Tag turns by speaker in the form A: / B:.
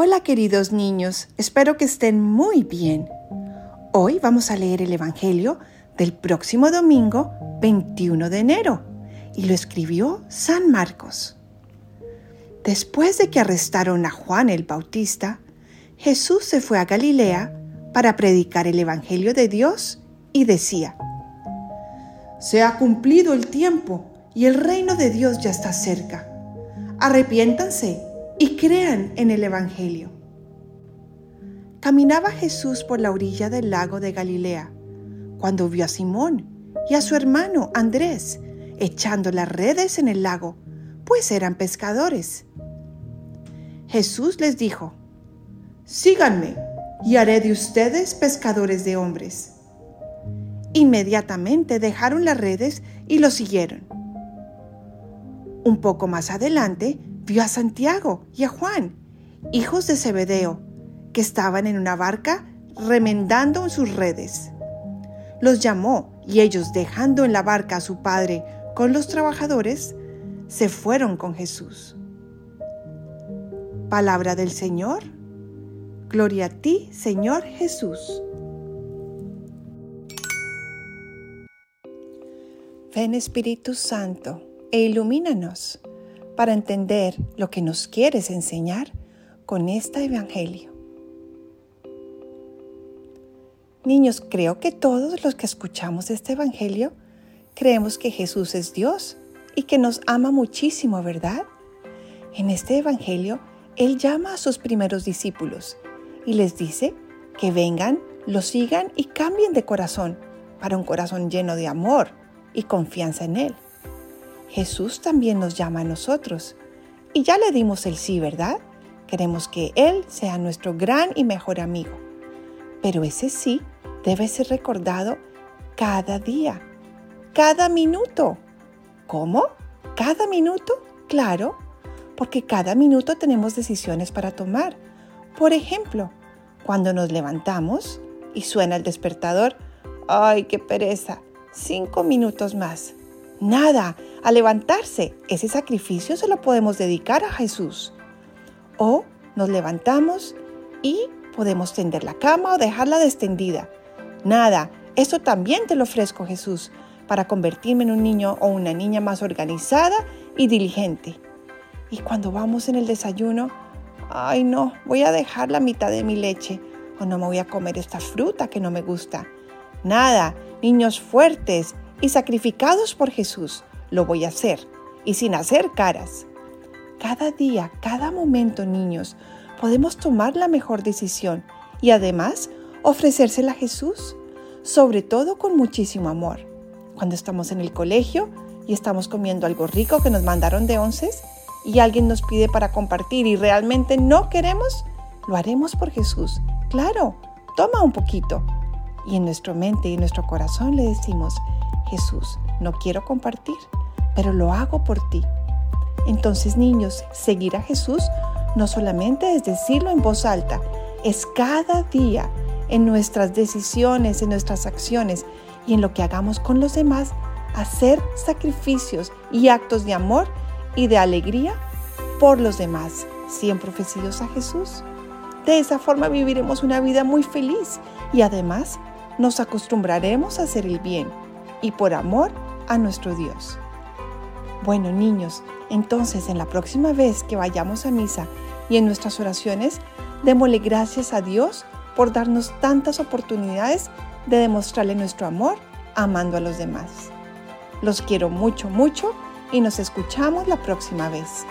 A: Hola queridos niños, espero que estén muy bien. Hoy vamos a leer el Evangelio del próximo domingo 21 de enero y lo escribió San Marcos. Después de que arrestaron a Juan el Bautista, Jesús se fue a Galilea para predicar el Evangelio de Dios y decía, Se ha cumplido el tiempo y el reino de Dios ya está cerca. Arrepiéntanse y crean en el Evangelio. Caminaba Jesús por la orilla del lago de Galilea cuando vio a Simón y a su hermano Andrés echando las redes en el lago, pues eran pescadores. Jesús les dijo, Síganme y haré de ustedes pescadores de hombres. Inmediatamente dejaron las redes y lo siguieron. Un poco más adelante vio a Santiago y a Juan, hijos de Zebedeo, que estaban en una barca remendando en sus redes. Los llamó y ellos, dejando en la barca a su padre con los trabajadores, se fueron con Jesús. Palabra del Señor. Gloria a ti, Señor Jesús. Ven Espíritu Santo e ilumínanos para entender lo que nos quieres enseñar con este Evangelio. Niños, creo que todos los que escuchamos este Evangelio creemos que Jesús es Dios y que nos ama muchísimo, ¿verdad? En este Evangelio, Él llama a sus primeros discípulos y les dice que vengan, lo sigan y cambien de corazón para un corazón lleno de amor y confianza en Él. Jesús también nos llama a nosotros. Y ya le dimos el sí, ¿verdad? Queremos que Él sea nuestro gran y mejor amigo. Pero ese sí debe ser recordado cada día, cada minuto. ¿Cómo? ¿Cada minuto? Claro, porque cada minuto tenemos decisiones para tomar. Por ejemplo, cuando nos levantamos y suena el despertador, ¡ay, qué pereza! Cinco minutos más. Nada, a levantarse. Ese sacrificio se lo podemos dedicar a Jesús. O nos levantamos y podemos tender la cama o dejarla destendida. Nada, esto también te lo ofrezco Jesús para convertirme en un niño o una niña más organizada y diligente. Y cuando vamos en el desayuno, ay no, voy a dejar la mitad de mi leche o no me voy a comer esta fruta que no me gusta. Nada, niños fuertes y sacrificados por Jesús lo voy a hacer y sin hacer caras. Cada día, cada momento, niños, podemos tomar la mejor decisión y además ofrecérsela a Jesús, sobre todo con muchísimo amor. Cuando estamos en el colegio y estamos comiendo algo rico que nos mandaron de onces y alguien nos pide para compartir y realmente no queremos, lo haremos por Jesús. Claro, toma un poquito. Y en nuestra mente y en nuestro corazón le decimos, Jesús, no quiero compartir, pero lo hago por ti. Entonces, niños, seguir a Jesús no solamente es decirlo en voz alta, es cada día en nuestras decisiones, en nuestras acciones y en lo que hagamos con los demás, hacer sacrificios y actos de amor y de alegría por los demás, siempre ofrecidos a Jesús. De esa forma viviremos una vida muy feliz y además nos acostumbraremos a hacer el bien y por amor a nuestro Dios. Bueno, niños, entonces en la próxima vez que vayamos a misa y en nuestras oraciones, démosle gracias a Dios por darnos tantas oportunidades de demostrarle nuestro amor amando a los demás. Los quiero mucho, mucho y nos escuchamos la próxima vez.